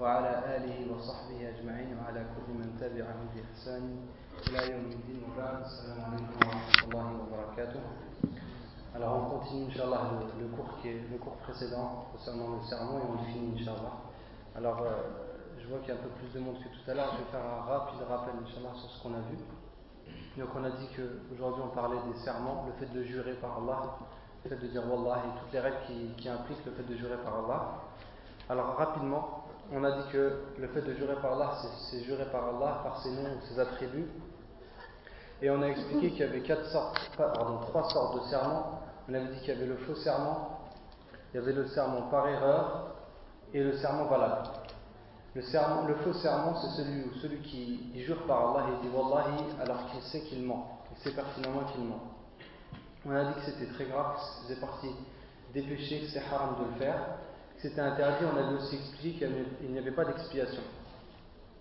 وعلى آله وصحبه أجمعين وعلى كل من تبعهم بإحسان إلى يوم الدين وبعد السلام عليكم ورحمة الله وبركاته Alors on continue Inch'Allah le, le, cours qui est le cours précédent concernant le sermon et on le finit Inch'Allah. Alors euh, je vois qu'il y a un peu plus de monde que tout à l'heure, je vais faire un rapide rappel Inch'Allah sur ce qu'on a vu. Donc on a dit qu'aujourd'hui on parlait des serments, le fait de jurer par Allah, le fait de dire Wallah et toutes les règles qui, impliquent le fait de jurer par Allah. Alors rapidement, on a dit que le fait de jurer par Allah, c'est jurer par Allah, par ses noms ou ses attributs. Et on a expliqué qu'il y avait quatre sortes, pardon, trois sortes de serments. On avait dit qu'il y avait le faux serment, il y avait le serment par erreur et le serment valable. Le, faux serment, c'est celui où celui qui jure par Allah et dit Wallahi alors qu'il sait qu'il ment, il sait pertinemment qu'il ment. On a dit que c'était très grave, que faisait partie des péchés, que c'était haram de le faire, que c'était interdit. On avait aussi expliqué qu'il n'y avait pas d'expiation.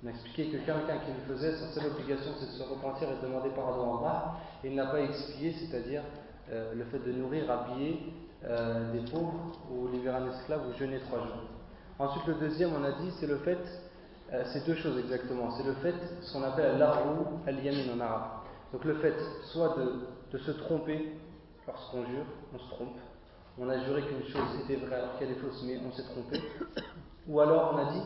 On a expliqué que quelqu'un qui le faisait, sa seule obligation c'est de se repentir et de demander pardon à Allah, il n'a pas expié, c'est-à-dire euh, le fait de nourrir, habiller euh, des pauvres ou libérer un esclave ou jeûner trois jours. Ensuite, le deuxième, on a dit, c'est le fait, euh, c'est deux choses exactement. C'est le fait, ce qu'on appelle l'arou al-yamin en arabe. Donc le fait, soit de, se tromper lorsqu'on jure, on se trompe. On a juré qu'une chose était vraie alors qu'elle est fausse, mais on s'est trompé. Ou alors, on a dit,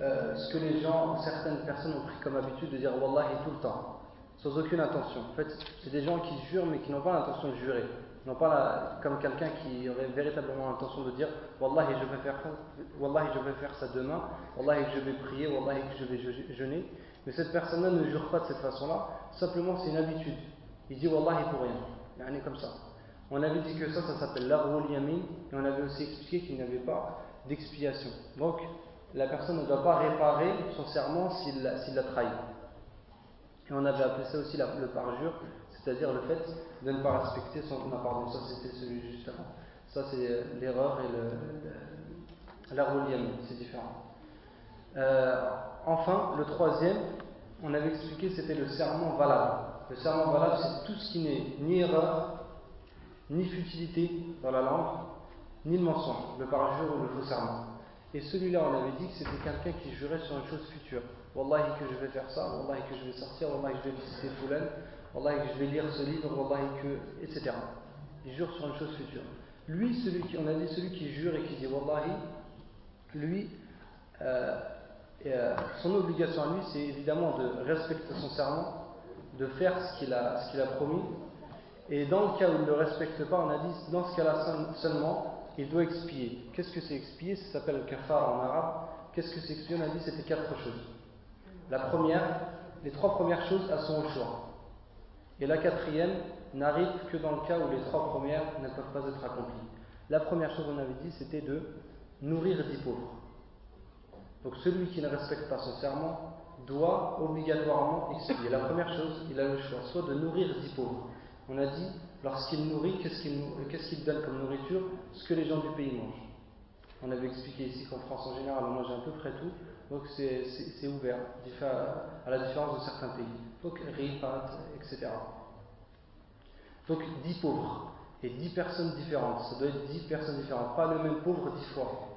euh, ce que les gens, certaines personnes ont pris comme habitude de dire Wallahi tout le temps, sans aucune intention. En fait, c'est des gens qui jurent mais qui n'ont pas l'intention de jurer. Non pas la, comme quelqu'un qui aurait véritablement l'intention de dire Wallahi je vais faire je vais faire ça demain, Wallahi je vais prier, Wallahi je vais jeûner. Mais cette personne-là ne jure pas de cette façon-là, simplement c'est une habitude. Il dit Wallahi pour rien. Il est comme ça. On avait dit que ça, ça s'appelle l'arul yamin, et on avait aussi expliqué qu'il n'y avait pas d'expiation. Donc, la personne ne doit pas réparer son serment s'il l'a trahi. Et on avait appelé ça aussi le parjure, c'est-à-dire le fait de ne pas respecter son. Non, pardon, ça c'était celui juste avant. Ça c'est l'erreur et le, la c'est différent. Euh, enfin, le troisième, on avait expliqué, c'était le serment valable. Le serment valable, c'est tout ce qui n'est ni erreur, ni futilité dans la langue, ni le mensonge, le parjure ou le faux serment. Et celui-là, on avait dit que c'était quelqu'un qui jurait sur une chose future. Wallahi que je vais faire ça, Wallahi que je vais sortir, Wallahi que je vais visiter Foulan, Wallahi que je vais lire ce livre, Wallahi que. etc. Il jure sur une chose future. Lui, celui qui, on a dit celui qui jure et qui dit Wallahi, lui, euh, euh, son obligation à lui, c'est évidemment de respecter son serment, de faire ce qu'il a, a promis. Et dans le cas où il ne le respecte pas, on a dit, dans ce cas-là seulement, il doit expier. Qu'est-ce que c'est expier? Ça s'appelle le kafar en arabe. Qu'est-ce que c'est expier? On a dit c'était quatre choses. La première, les trois premières choses, sont au choix. Et la quatrième n'arrive que dans le cas où les trois premières ne peuvent pas être accomplies. La première chose, on avait dit, c'était de nourrir dix pauvres. Donc celui qui ne respecte pas son serment doit obligatoirement expier. La première chose, il a le choix, soit de nourrir dix pauvres. On a dit, lorsqu'il nourrit, qu'est-ce qu'il qu qu donne comme nourriture? Ce que les gens du pays mangent. On avait expliqué ici qu'en France en général, on mange à peu près tout. Donc c'est ouvert, à la différence de certains pays. Donc pâtes, etc. Donc 10 pauvres et 10 personnes différentes. Ça doit être 10 personnes différentes. Pas le même pauvre 10 fois.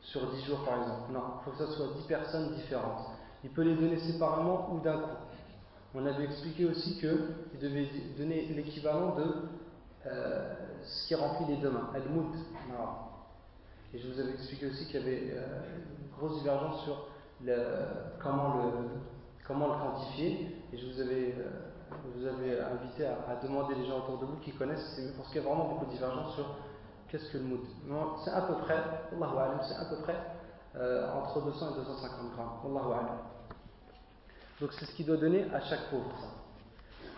Sur 10 jours par exemple. Non, il faut que ce soit 10 personnes différentes. Il peut les donner séparément ou d'un coup. On avait expliqué aussi qu'il devait donner l'équivalent de euh, ce qui remplit les deux mains. Et je vous avais expliqué aussi qu'il y avait euh, grosse divergence sur comment, le, quantifier. Et je vous avais, euh, invité à, demander les gens autour de vous qui connaissent, parce qu'il y a vraiment beaucoup de divergences sur qu'est-ce que le mood. C'est à peu près, c'est à peu près euh, entre 200 et 250 grammes. Donc c'est ce qu'il doit donner à chaque pauvre.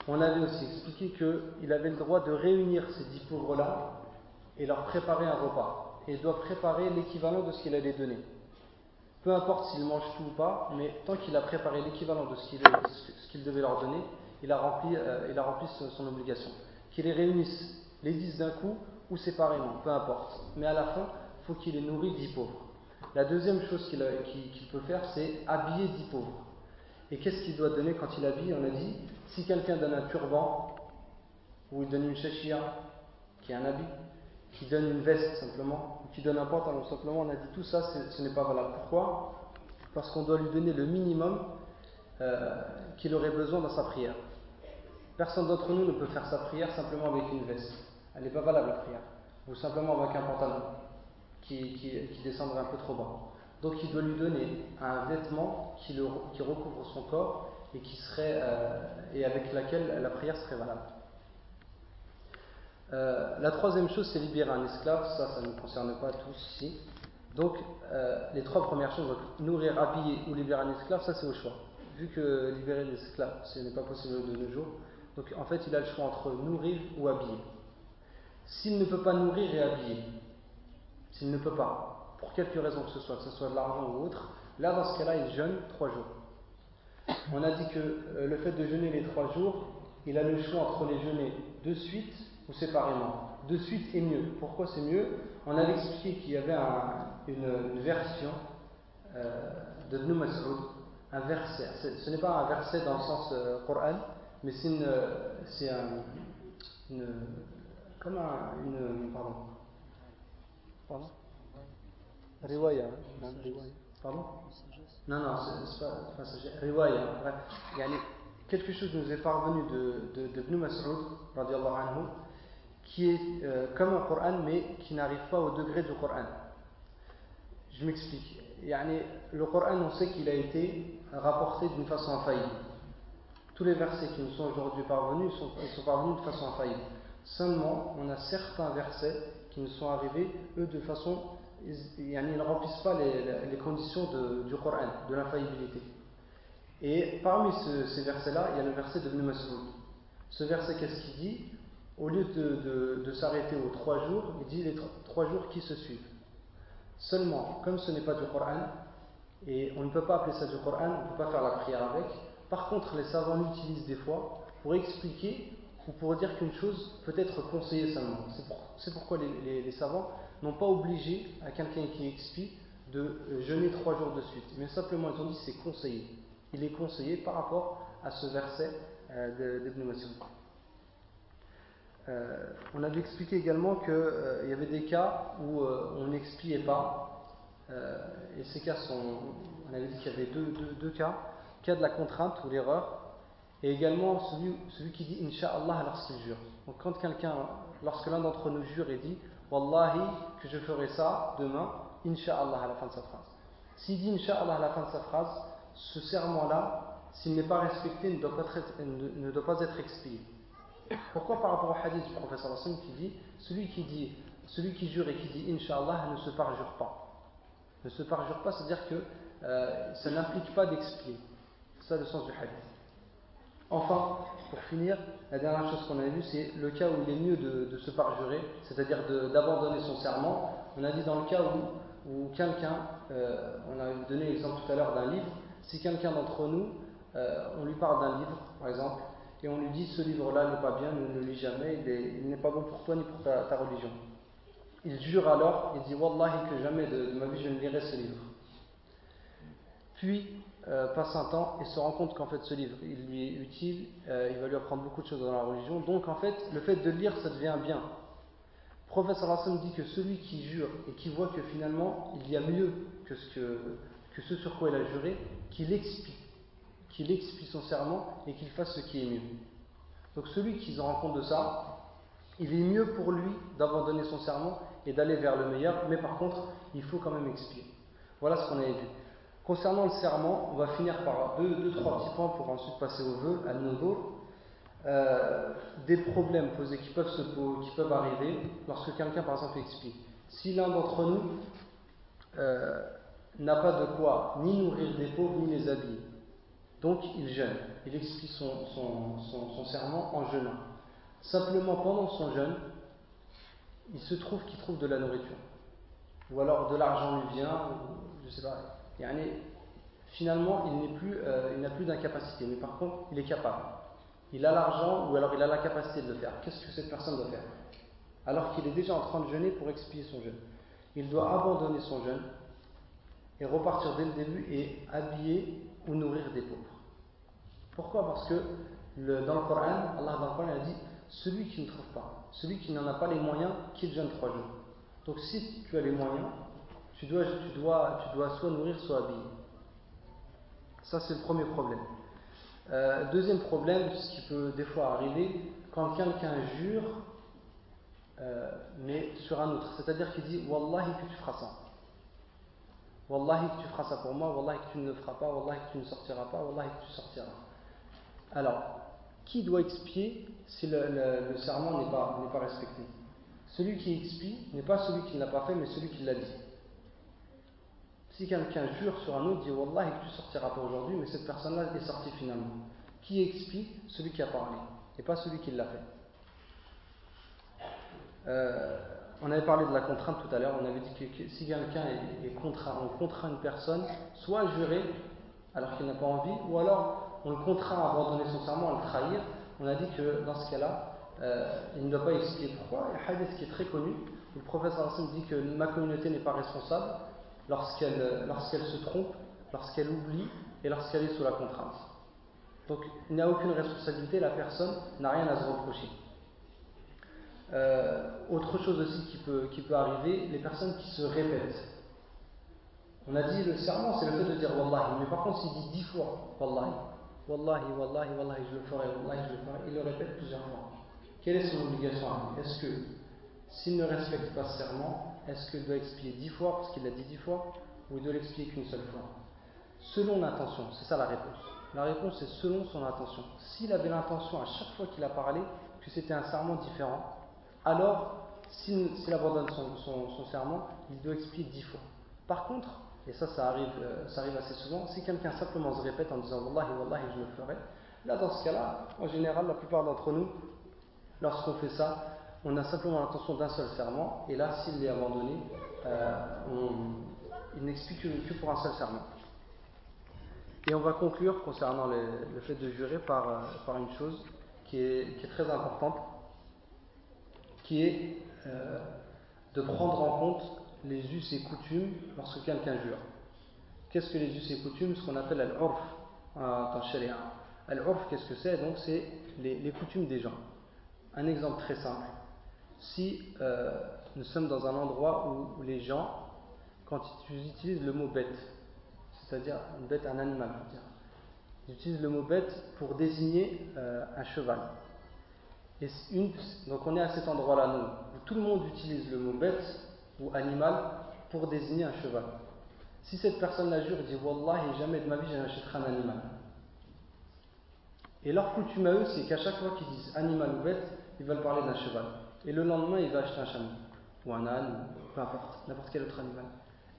On avait aussi expliqué qu'il avait le droit de réunir ces dix pauvres-là et leur préparer un repas et il doit préparer l'équivalent de ce qu'il allait donner. Peu importe s'il mange tout ou pas, mais tant qu'il a préparé l'équivalent de ce qu'il qu devait leur donner, il a rempli, euh, son, obligation. Qu'il les réunisse les dix d'un coup ou séparément, peu importe. Mais à la fin, il faut qu'il ait nourri dix pauvres. La deuxième chose qu'il qu qu peut faire, c'est habiller dix pauvres. Et qu'est-ce qu'il doit donner quand il habille? On a dit, si quelqu'un donne un turban, ou il donne une shashia, qui est un habit, qui donne une veste simplement, ou qui donne un pantalon simplement, on a dit tout ça, ce n'est pas valable. Pourquoi? Parce qu'on doit lui donner le minimum euh, qu'il aurait besoin dans sa prière. Personne d'entre nous ne peut faire sa prière simplement avec une veste. Elle n'est pas valable la prière. Ou simplement avec un pantalon qui, descendrait un peu trop bas. Donc il doit lui donner un vêtement qui, recouvre son corps et, euh, et avec laquelle la prière serait valable. Euh, la troisième chose, c'est libérer un esclave. Ça, ça ne nous concerne pas tous ici. Donc, euh, les trois premières choses, nourrir, habiller ou libérer un esclave, ça c'est au choix. Vu que libérer l'esclave, ce n'est pas possible de nos jours, donc en fait, il a le choix entre nourrir ou habiller. S'il ne peut pas nourrir et habiller, s'il ne peut pas, pour quelque raison que ce soit, que ce soit de l'argent ou autre, là, dans ce cas-là, il jeûne trois jours. On a dit que euh, le fait de jeûner les trois jours, il a le choix entre les jeûner de suite ou séparément. De suite est mieux. Pourquoi c'est mieux? On avait expliqué qu'il y avait une, version euh, de Ibn Mas'ud, un verset. Ce n'est pas un verset dans le sens euh, Coran, mais c'est une, c'est un, une, comme un, une, pardon, pardon, riwaya, hein? pardon, non non, c'est pas, pas riwaya, bref, quelque chose nous est parvenu de, de, de Ibn Mas'ud, anhu, qui est euh, comme un Coran, mais qui n'arrive pas au degré du Coran. Je m'explique. Le Coran, on sait qu'il a été rapporté d'une façon infaillible. Tous les versets qui nous sont aujourd'hui parvenus, sont, sont parvenus de façon infaillible. Seulement, on a certains versets qui nous sont arrivés, eux, de façon. Ils ne remplissent pas les, conditions du Coran, de l'infaillibilité. Et parmi ces versets-là, il y a le verset de Ibn Mas'ud. Ce verset, qu'est-ce qu'il dit? Au lieu de, s'arrêter aux trois jours, il dit les trois jours qui se suivent. Seulement, comme ce n'est pas du Coran, et on ne peut pas appeler ça du Coran, on ne peut pas faire la prière avec, par contre, les savants l'utilisent des fois pour expliquer ou pour dire qu'une chose peut être conseillée seulement. C'est pourquoi les, savants n'ont pas obligé à quelqu'un qui expie de euh, jeûner trois jours de suite, mais simplement ils ont dit c'est conseillé. Il est conseillé par rapport à ce verset euh, d'Ibn. Euh, on avait expliqué également qu'il euh, y avait des cas où on n'expiait pas, et ces cas sont, on avait dit qu'il y avait deux, deux cas cas de la contrainte ou l'erreur, et également celui, celui qui dit Inch'Allah lorsqu'il jure. Donc quand quelqu'un, lorsque l'un d'entre nous jure et dit Wallahi que je ferai ça demain, Inch'Allah à la fin de sa phrase. S'il dit Inch'Allah à la fin de sa phrase, ce serment-là, s'il n'est pas respecté, ne doit pas être, ne doit pas être expié. Pourquoi par rapport au hadith du professeur Hassan qui dit celui qui dit celui qui jure et qui dit Inch'Allah ne se parjure pas. Ne se parjure pas, c'est-à-dire que euh, ça n'implique pas d'expier. C'est ça le sens du hadith. Enfin, pour finir, la dernière chose qu'on a vue, c'est le cas où il est mieux de, se parjurer, c'est-à-dire d'abandonner son serment. On a dit dans le cas où, où quelqu'un, euh, on a donné l'exemple tout à l'heure d'un livre, si quelqu'un d'entre nous, euh, on lui parle d'un livre, par exemple, et on lui dit ce livre-là n'est pas bien, ne le lis jamais, il n'est pas bon pour toi ni pour ta, religion. Il jure alors, il dit Wallahi que jamais de, ma vie je ne lirai ce livre. Puis, euh, passe un temps et se rend compte qu'en fait ce livre il lui est utile, euh, il va lui apprendre beaucoup de choses dans la religion. Donc en fait, le fait de lire, ça devient bien. Le professeur Hassan dit que celui qui jure et qui voit que finalement il y a mieux que ce, que, que ce sur quoi il a juré, qu'il expie, qu'il expie son serment et qu'il fasse ce qui est mieux. Donc celui qui se rend compte de ça, il est mieux pour lui d'abandonner son serment et d'aller vers le meilleur, mais par contre, il faut quand même expier. Voilà ce qu'on avait vu. Concernant le serment, on va finir par deux, trois petits points pour ensuite passer au vœu, à nouveau. Euh, des problèmes posés qui peuvent, se, qui peuvent arriver lorsque quelqu'un, par exemple, explique. Si l'un d'entre nous euh, n'a pas de quoi ni nourrir des pauvres ni les habiller, donc il jeûne, il explie son, serment en jeûnant. Simplement pendant son jeûne, il se trouve qu'il trouve de la nourriture. Ou alors de l'argent lui vient, je ne sais pas, finalement, il plus, euh, n'a plus d'incapacité, mais par contre, il est capable. Il a l'argent ou alors il a la capacité de le faire. Qu'est-ce que cette personne doit faire? Alors qu'il est déjà en train de jeûner pour expier son jeûne. Il doit abandonner son jeûne et repartir dès le début et habiller ou nourrir des pauvres. Pourquoi? Parce que dans le Coran, Allah dans a dit celui qui ne trouve pas, celui qui n'en a pas les moyens, qu'il jeûne trois jours. Donc si tu as les moyens, tu dois, tu dois, tu soit nourrir, soit habiller. Ça, c'est le premier problème. Euh, deuxième problème, ce qui peut des fois arriver, quand quelqu'un jure, euh, mais sur un autre, c'est-à-dire qu'il dit Wallahi que tu feras ça. Wallahi que tu feras ça pour moi, Wallahi que tu ne le feras pas, Wallahi que tu ne sortiras pas, Wallahi que tu sortiras. Alors, qui doit expier si le, serment n'est pas, respecté? Celui qui expie n'est pas celui qui ne l'a pas fait, mais celui qui l'a dit. Si quelqu'un jure sur un autre, dit Wallahi que tu sortiras pas aujourd'hui, mais cette personne-là est sortie finalement. Qui expie? Celui qui a parlé, et pas celui qui l'a fait. Euh, on avait parlé de la contrainte tout à l'heure, on avait dit que, si quelqu'un est, contraint, on contraint une personne soit à jurer alors qu'il n'a pas envie, ou alors on le contraint à abandonner son serment, à le trahir, on a dit que dans ce cas-là, euh, il ne doit pas expliquer pourquoi? Il y a un hadith qui est très connu, où le professeur dit que ma communauté n'est pas responsable lorsqu'elle lorsqu'elle se trompe, lorsqu'elle oublie et lorsqu'elle est sous la contrainte. Donc il n'y a aucune responsabilité, la personne n'a rien à se reprocher. Euh, autre chose aussi qui peut, qui peut arriver, les personnes qui se répètent. On a dit le serment, c'est le fait de dire Wallahi, mais par contre, s'il dit dix fois Wallahi, Wallahi, Wallahi, Wallahi, je le ferai, Wallahi, je le ferai, il le répète plusieurs fois. Quelle est son obligation? Est-ce que, s'il ne respecte pas ce serment, est-ce qu'il doit expier dix fois parce qu'il l'a dit dix fois, ou il doit l'expier qu'une seule fois? Selon l'intention, c'est ça la réponse. La réponse est selon son intention. S'il avait l'intention à chaque fois qu'il a parlé que c'était un serment différent, alors s'il abandonne son, serment, il doit expliquer dix fois. Par contre, et ça, ça arrive, euh, ça arrive assez souvent, si quelqu'un simplement se répète en disant Wallahi, Wallahi, je le ferai, là, dans ce cas-là, en général, la plupart d'entre nous, lorsqu'on fait ça, on a simplement l'intention d'un seul serment, et là, s'il est abandonné, euh, il n'explique que, pour un seul serment. Et on va conclure concernant le fait de jurer par, euh, une chose qui est, très importante qui est de prendre en compte les us et coutumes lorsque quelqu'un jure. Qu'est-ce que les us et coutumes? Ce qu'on appelle al-urf dans Sharia. Al-urf, qu'est-ce que c'est? Donc, c'est les, coutumes des gens. Un exemple très simple. Si euh, nous sommes dans un endroit où, les gens, quand ils utilisent le mot bête, c'est-à-dire une bête, un animal, ils utilisent le mot bête pour désigner euh, un cheval donc on est à cet endroit-là, nous, où tout le monde utilise le mot bête ou animal pour désigner un cheval. Si cette personne la jure dit Wallahi, jamais de ma vie je n'achèterai un animal. Et leur coutume à eux, c'est qu'à chaque fois qu'ils disent animal ou bête, ils veulent parler d'un cheval. Et le lendemain, il va acheter un chameau, ou un âne, ou peu importe, n'importe quel autre animal.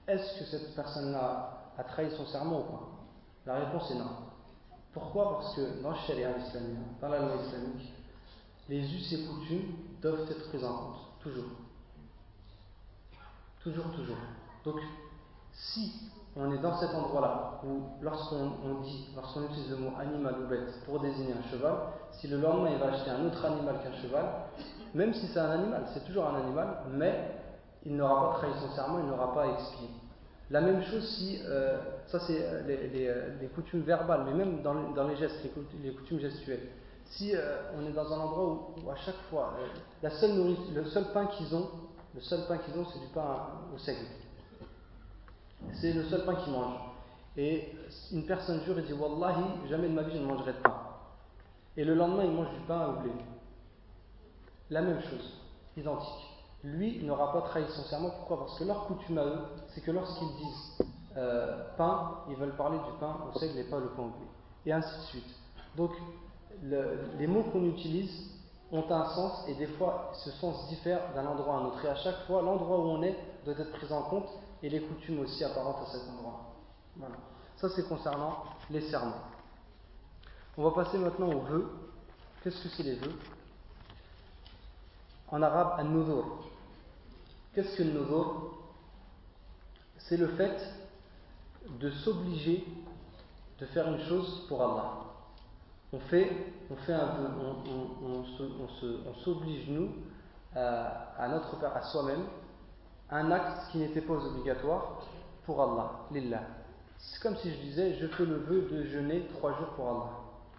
Est-ce que cette personne-là a trahi son serment ou pas? La réponse est non. Pourquoi? Parce que dans le sharia islamique, dans la loi islamique, les us et coutumes doivent être pris en compte, toujours. Toujours, toujours. Donc, si on est dans cet endroit-là, où lorsqu'on dit, lorsqu'on utilise le mot animal ou bête pour désigner un cheval, si le lendemain il va acheter un autre animal qu'un cheval, même si c'est un animal, c'est toujours un animal, mais il n'aura pas trahi son serment, il n'aura pas expié. La même chose si, euh, ça c'est euh, euh, les, coutumes verbales, mais même dans, les gestes, les coutumes gestuelles si on est dans un endroit où, à chaque fois, la seule le seul pain qu'ils ont, le seul pain qu'ils ont, c'est du pain au seigle. C'est le seul pain qu'ils mangent. Et une personne jure et dit Wallahi, jamais de ma vie je ne mangerai de pain. Et le lendemain, il mange du pain au blé. La même chose, identique. Lui n'aura pas trahi son serment. Pourquoi? Parce que leur coutume à eux, c'est que lorsqu'ils disent euh, pain, ils veulent parler du pain au seigle et pas le pain au blé. Et ainsi de suite. Donc, les mots qu'on utilise ont un sens et des fois ce sens diffère d'un endroit à un autre. Et à chaque fois, l'endroit où on est doit être pris en compte et les coutumes aussi apparentes à cet endroit. Voilà. Ça c'est concernant les serments. On va passer maintenant aux vœux. Qu'est-ce que c'est les vœux? En arabe, al-nuzur. Qu'est-ce que le C'est le fait de s'obliger de faire une chose pour Allah on fait, on fait un peu, on, s'oblige nous à, notre à soi-même un acte qui n'était pas obligatoire pour Allah, lillah. C'est comme si je disais, je fais le vœu de jeûner trois jours pour Allah.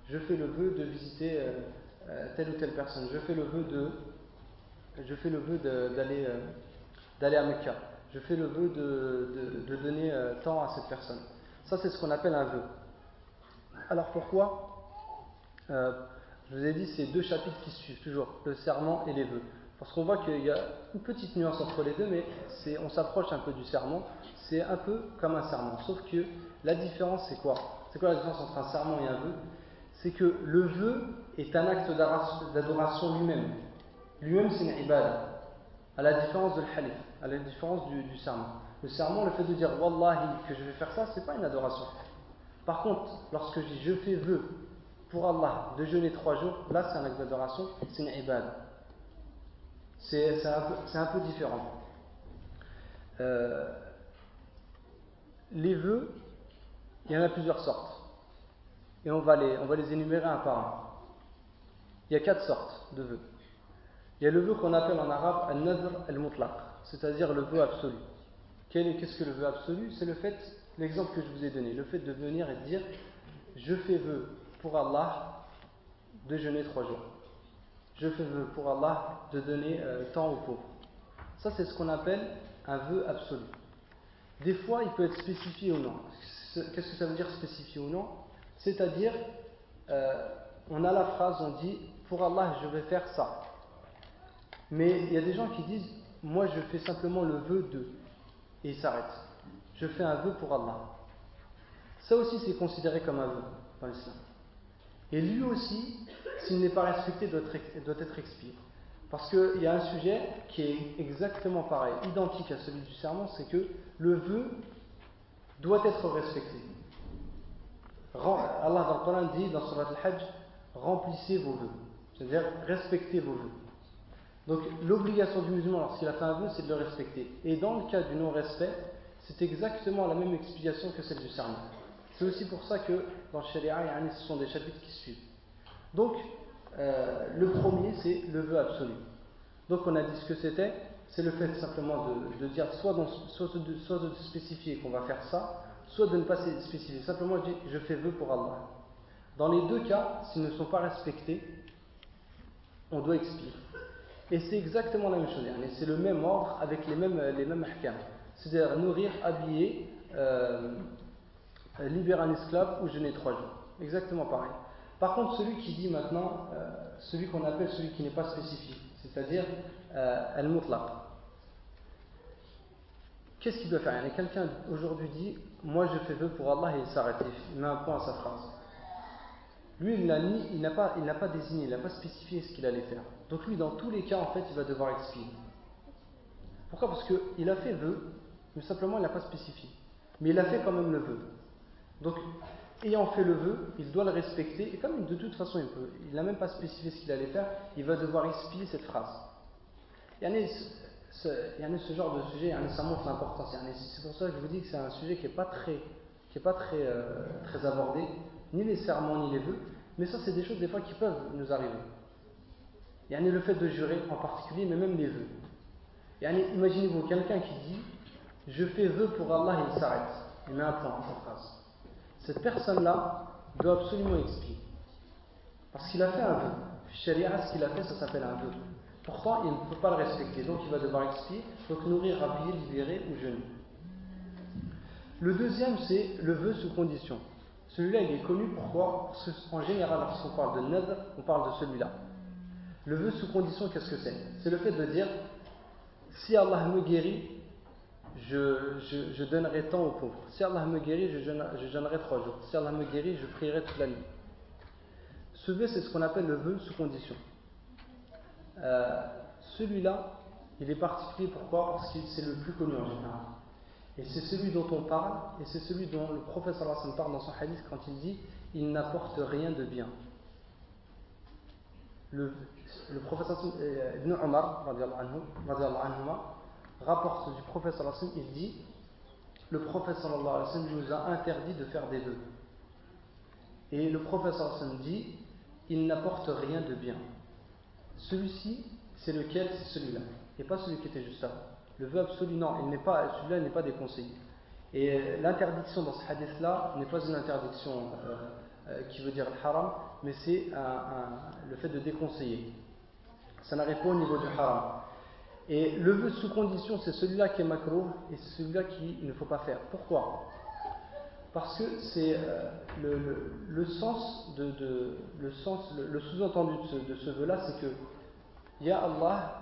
Je fais le vœu de visiter euh, euh, telle ou telle personne, je fais le vœu de, je fais le vœu d'aller euh, d'aller à Mecca, je fais le vœu de, de, donner euh, temps à cette personne. Ça, c'est ce qu'on appelle un vœu. Alors pourquoi Je vous ai dit, c'est deux chapitres qui suivent toujours, le serment et les vœux. Parce qu'on voit qu'il y a une petite nuance entre les deux, mais on s'approche un peu du serment. C'est un peu comme un serment. Sauf que la différence, c'est quoi? C'est quoi la différence entre un serment et un vœu? C'est que le vœu est un acte d'adoration lui-même. Lui-même, c'est une ibad. À la différence de l'halif, à la différence du, serment. Le serment, le fait de dire Wallahi que je vais faire ça, c'est pas une adoration. Par contre, lorsque je dis je fais vœu pour Allah de jeûner trois jours, là c'est un acte d'adoration, c'est une ibad. C'est un, peu différent. Euh, les vœux, il y en a plusieurs sortes. Et on va les, on va les énumérer un par un. Il y a quatre sortes de vœux. Il y a le vœu qu'on appelle en arabe al-nadr al-mutlaq, c'est-à-dire le vœu absolu. Qu'est-ce que le vœu absolu? C'est le fait, l'exemple que je vous ai donné, le fait de venir et de dire je fais vœu pour Allah de jeûner trois jours. Je fais vœu pour Allah de donner euh, temps aux pauvres. Ça, c'est ce qu'on appelle un vœu absolu. Des fois, il peut être spécifié ou non. Qu'est-ce que ça veut dire spécifié ou non? C'est-à-dire, euh, on a la phrase, on dit, pour Allah, je vais faire ça. Mais il y a des gens qui disent, moi, je fais simplement le vœu de, et ils s'arrêtent. Je fais un vœu pour Allah. Ça aussi, c'est considéré comme un vœu dans. Et lui aussi, s'il n'est pas respecté, doit être, expié. Parce qu'il y a un sujet qui est exactement pareil, identique à celui du serment, c'est que le vœu doit être respecté. Allah dans dit dans Surat al-Hajj remplissez vos vœux, c'est-à-dire respectez vos vœux. Donc l'obligation du musulman lorsqu'il a fait un vœu, c'est de le respecter. Et dans le cas du non-respect, c'est exactement la même explication que celle du serment. C'est aussi pour ça que dans le Sharia, ce sont des chapitres qui suivent. Donc, euh, le premier, c'est le vœu absolu. Donc, on a dit ce que c'était. C'est le fait simplement de, dire soit, de, spécifier qu'on va faire ça, soit de ne pas spécifier. Simplement, je fais vœu pour Allah. Dans les deux cas, s'ils ne sont pas respectés, on doit expier. Et c'est exactement la même chose. C'est le même ordre avec les mêmes, les. C'est-à-dire nourrir, habiller, euh, libérer un esclave ou jeûner trois jours. Exactement pareil. Par contre, celui qui dit maintenant, euh, celui qu'on appelle celui qui n'est pas spécifique, c'est-à-dire euh, al-mutlaq, qu'est-ce qu'il doit faire? Quelqu'un aujourd'hui dit Moi je fais vœu pour Allah et il s'arrête, il met un point à sa phrase. Lui, il n'a pas, pas désigné, il n'a pas spécifié ce qu'il allait faire. Donc lui, dans tous les cas, en fait, il va devoir expier. Pourquoi? Parce qu'il a fait vœu, mais simplement il n'a pas spécifié. Mais il a fait quand même le vœu. Donc, ayant fait le vœu, il doit le respecter. Et comme de toute façon, il n'a même pas spécifié ce qu'il allait faire, il va devoir expier cette phrase. Il y en a ce, genre de sujet, ça montre l'importance. C'est pour ça que je vous dis que c'est un sujet qui n'est pas très, qui est pas très, euh, très abordé, ni les serments, ni les vœux. Mais ça, c'est des choses des fois qui peuvent nous arriver. Il y en a le fait de jurer en particulier, mais même les vœux. Imaginez-vous quelqu'un qui dit Je fais vœu pour Allah et il s'arrête. Il met un point à sa phrase cette personne-là doit absolument expier. Parce qu'il a fait un vœu. Sharia, ce qu'il a fait, ça s'appelle un vœu. Pourtant, il ne peut pas le respecter, donc il va devoir expier, donc nourrir, habiller, libérer ou jeûner. Le deuxième, c'est le vœu sous condition. Celui-là, il est connu pourquoi? Qu'en général, lorsqu'on parle de nadr, on parle de celui-là. Le vœu sous condition, qu'est-ce que c'est? C'est le fait de dire si Allah me guérit, je, donnerai temps aux pauvres. Si Allah me guérit, je, jeûnerai trois jours. Si Allah me guérit, je prierai toute la nuit. Ce vœu, c'est ce qu'on appelle le vœu sous condition. Euh, celui-là, il est particulier pourquoi Parce que c'est le plus connu en général. Et c'est celui dont on parle, et c'est celui dont le professeur Hassan parle dans son hadith quand il dit Il n'apporte rien de bien. Le, le professeur Ibn Omar, rapporte du prophète sallallahu alayhi il dit le prophète sallallahu alayhi nous a interdit de faire des vœux. Et le prophète sallallahu alayhi dit il n'apporte rien de bien. Celui-ci, c'est lequel? C'est celui-là, et pas celui qui était juste avant. Le vœu absolu, non, celui-là n'est pas déconseillé. Et l'interdiction dans ce hadith-là n'est pas une interdiction euh, euh, qui veut dire haram, mais c'est le fait de déconseiller. Ça n'arrive pas au niveau du haram. Et le vœu sous condition, c'est celui-là qui est macro et c'est celui-là qu'il ne faut pas faire. Pourquoi? Parce que c'est euh, le, sens de, le sens, le, sous-entendu de ce, vœu-là, c'est que Ya Allah,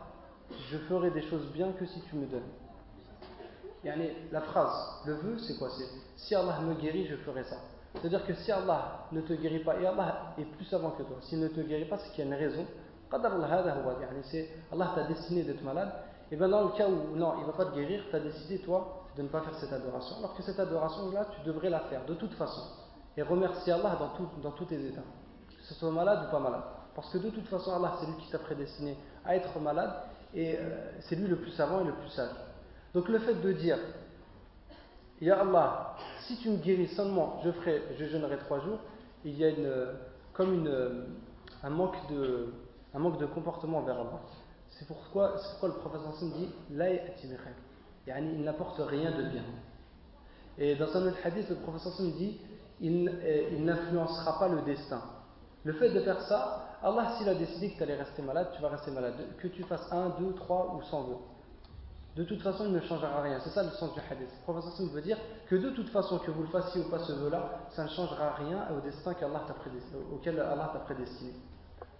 je ferai des choses bien que si tu me donnes. la phrase, le vœu, c'est quoi? C'est si Allah me guérit, je ferai ça. C'est-à-dire que si Allah ne te guérit pas, et Allah est plus savant que toi, s'il ne te guérit pas, c'est qu'il y a une raison. Allah t'a destiné d'être malade, et bien dans le cas où non, il ne va pas te guérir, tu as décidé toi de ne pas faire cette adoration. Alors que cette adoration-là, tu devrais la faire de toute façon. Et remercier Allah dans, dans tous tes états. Que ce soit malade ou pas malade. Parce que de toute façon, Allah, c'est lui qui t'a prédestiné à être malade, et euh, c'est lui le plus savant et le plus sage. Donc le fait de dire Ya Allah, si tu me guéris seulement, je, ferai, je jeûnerai trois jours, il y a une, comme une, un, manque de, un manque de comportement vers Allah. C'est pourquoi, pourquoi le professeur Hassan dit il n'apporte rien de bien. Et dans un autre hadith, le professeur Hassan dit il, euh, il n'influencera pas le destin. Le fait de faire ça, Allah, s'il a décidé que tu allais rester malade, tu vas rester malade. Que tu fasses un, deux, trois ou cent vœux de toute façon, il ne changera rien. C'est ça le sens du hadith. Le professeur veut dire que de toute façon, que vous le fassiez ou pas ce vœu-là, ça ne changera rien au destin auquel Allah t'a prédestiné.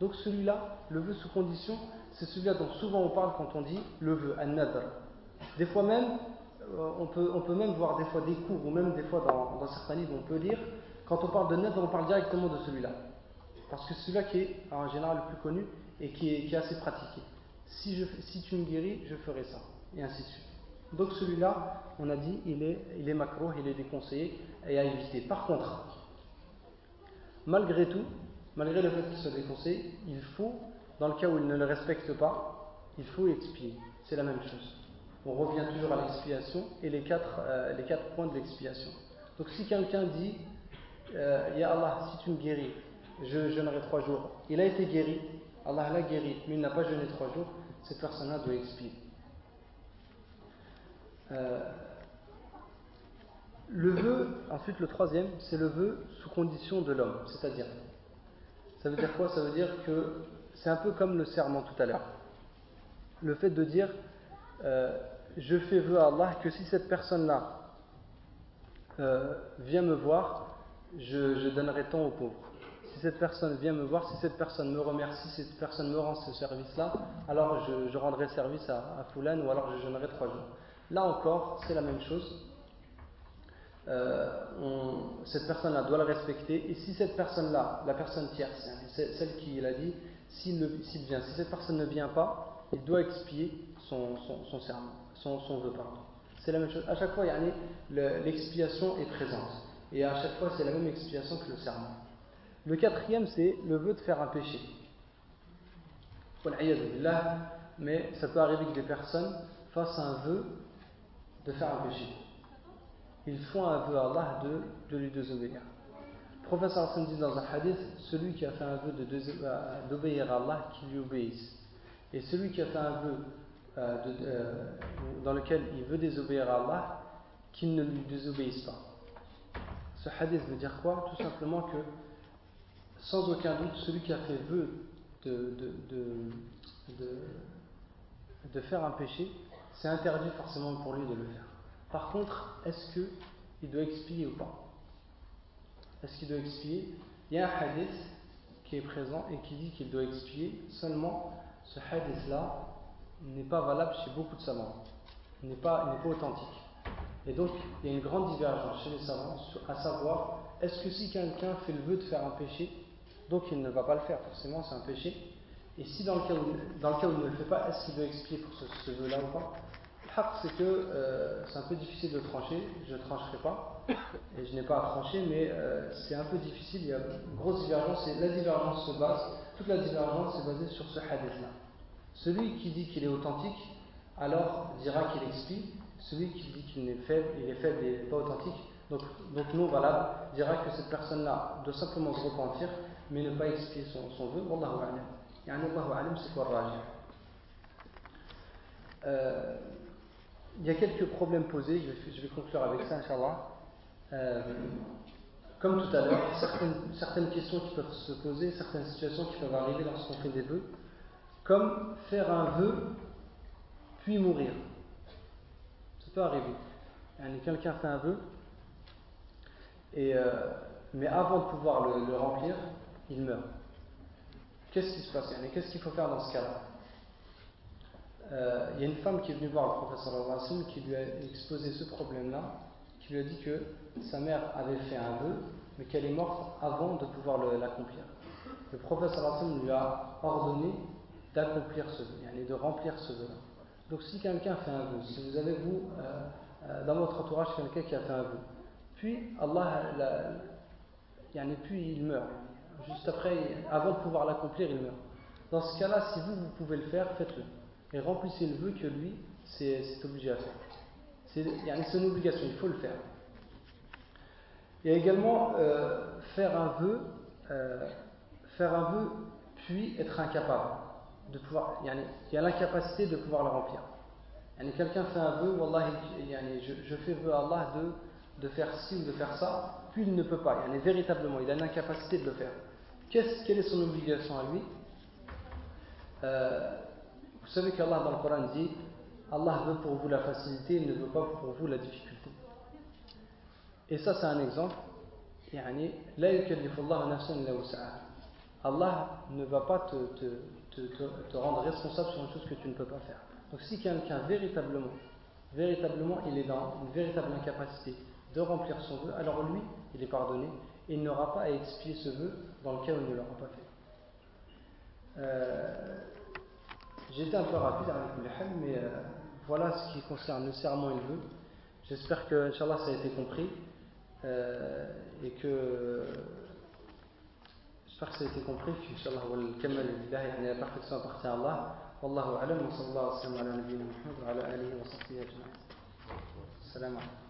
Donc celui-là, le vœu sous condition, c'est celui-là dont souvent on parle quand on dit le vœu, an-nadr. Des fois même, euh, on peut, même voir des fois des cours, ou même des fois dans, certains livres, on peut lire, quand on parle de nadr, on parle directement de celui-là. Parce que c'est celui-là qui est en général le plus connu et qui est, assez pratiqué. Si tu me guéris, je ferai ça et ainsi de suite. Donc celui-là, on a dit, il est, il est macro, il est déconseillé et à éviter. Par contre, malgré tout, malgré le fait qu'il soit déconseillé, il faut, dans le cas où il ne le respecte pas, il faut expier. C'est la même chose. On revient toujours à l'expiation et les quatre, euh, les quatre points de l'expiation. Donc si quelqu'un dit, euh, Ya Allah, si tu me guéris, je jeûnerai trois jours. Il a été guéri, Allah l'a guéri, mais il n'a pas jeûné trois jours, cette personne-là doit expier. Euh, le vœu, ensuite le troisième, c'est le vœu sous condition de l'homme. C'est-à-dire, ça veut dire quoi? Ça veut dire que c'est un peu comme le serment tout à l'heure. Le fait de dire, euh, je fais vœu à Allah que si cette personne-là euh, vient me voir, je, donnerai tant aux pauvres. Si cette personne vient me voir, si cette personne me remercie, si cette personne me rend ce service-là, alors je, rendrai service à, à ou alors je jeûnerai trois jours. Là encore, c'est la même chose. Euh, cette personne-là doit le respecter. Et si cette personne-là, la personne tierce, hein, celle qui l'a dit, s'il vient, si cette personne ne vient pas, il doit expier son, serment, son, vœu. C'est la même chose. À chaque fois, l'expiation est présente. Et à chaque fois, c'est la même expiation que le serment. Le quatrième, c'est le vœu de faire un péché. Mais ça peut arriver que des personnes fassent un vœu de faire un péché. Ils font un vœu à Allah de, de lui désobéir. Le professeur Hassan dit dans un hadith celui qui a fait un vœu euh, d'obéir à Allah, qui lui obéisse. Et celui qui a fait un vœu euh, euh, dans lequel il veut désobéir à Allah, qu'il ne lui désobéisse pas. Ce hadith veut dire quoi? Tout simplement que, sans aucun doute, celui qui a fait vœu de, de, de faire un péché, c'est interdit forcément pour lui de le faire. Par contre, est-ce qu'il doit expier ou pas? Est-ce qu'il doit expier? Il y a un hadith qui est présent et qui dit qu'il doit expier, seulement ce hadith-là n'est pas valable chez beaucoup de savants, il n'est pas, pas authentique. Et donc, il y a une grande divergence chez les savants, à savoir, est-ce que si quelqu'un fait le vœu de faire un péché, donc il ne va pas le faire, forcément c'est un péché, et si dans le cas où, il ne le fait pas, est-ce qu'il doit expier pour ce vœu-là ou pas? C'est que euh, c'est un peu difficile de trancher, je ne trancherai pas, et je n'ai pas à trancher, mais euh, c'est un peu difficile, il y a une grosse divergence, et la divergence se base, toute la divergence est basée sur ce hadith-là. Celui qui dit qu'il est authentique, alors dira qu'il expie, celui qui dit qu'il est faible, il est faible et pas authentique, donc, donc non valable, dira que cette personne-là doit simplement se repentir, mais ne pas expier son, son vœu. Wallahu a'lam. Yani Allahu a'lam, c'est quoi euh, il y a quelques problèmes posés, je vais, conclure avec ça, Inch'Allah. Euh, comme tout à l'heure, certaines, questions qui peuvent se poser, certaines situations qui peuvent arriver lorsqu'on fait des vœux, comme faire un vœu puis mourir. Ça peut arriver. Quelqu'un fait un vœu, euh, mais avant de pouvoir le, remplir, il meurt. Qu'est-ce qui se passe Qu'est-ce qu'il faut faire dans ce cas-là? Euh, Il y a une femme qui est venue voir le professeur qui lui a exposé ce problème-là, qui lui a dit que sa mère avait fait un vœu, mais qu'elle est morte avant de pouvoir l'accomplir. Le professeur Al-Wassim lui a ordonné d'accomplir ce vœu, et de remplir ce vœu-là. Donc si quelqu'un fait un vœu, si vous avez vous euh, euh, dans votre entourage quelqu'un qui a fait un vœu, puis Allah, la, puis il meurt, juste après, avant de pouvoir l'accomplir, il meurt. Dans ce cas-là, si vous, vous pouvez le faire, faites-le. Et remplissez le vœu que lui, c'est obligé à faire. C'est une obligation, il faut le faire. Il y a également euh, faire un vœu, faire un vœu, puis être incapable de pouvoir, il y a l'incapacité de pouvoir le remplir. Quelqu'un fait un vœu, je, je fais vœu à Allah de, de faire ci ou de faire ça, puis il ne peut pas. véritablement, il a l'incapacité de le faire. quelle est son obligation à lui? Euh, Vous savez qu'Allah dans le Coran dit Allah veut pour vous la facilité, il ne veut pas pour vous la difficulté. Et ça, c'est un exemple. Allah ne va pas te, rendre responsable sur une chose que tu ne peux pas faire. Donc si quelqu'un véritablement, véritablement, il est dans une véritable incapacité de remplir son vœu, alors lui, il est pardonné il n'aura pas à expier ce vœu dans lequel il ne l'aura pas fait. Euh, J'étais un peu rapide avec le ham, mais euh, voilà ce qui concerne le serment et le vœu. J'espère que Inch'Allah, ça a été compris euh, et que j'espère que ça a été compris. Inch'Allah, le kamal et la perfection appartient à Allah. Wallahu alam wa sallallahu alayhi wa sallam ala nabiyyina Muhammad wa ala alihi wa sahbihi ajma'in. Salam alaikum.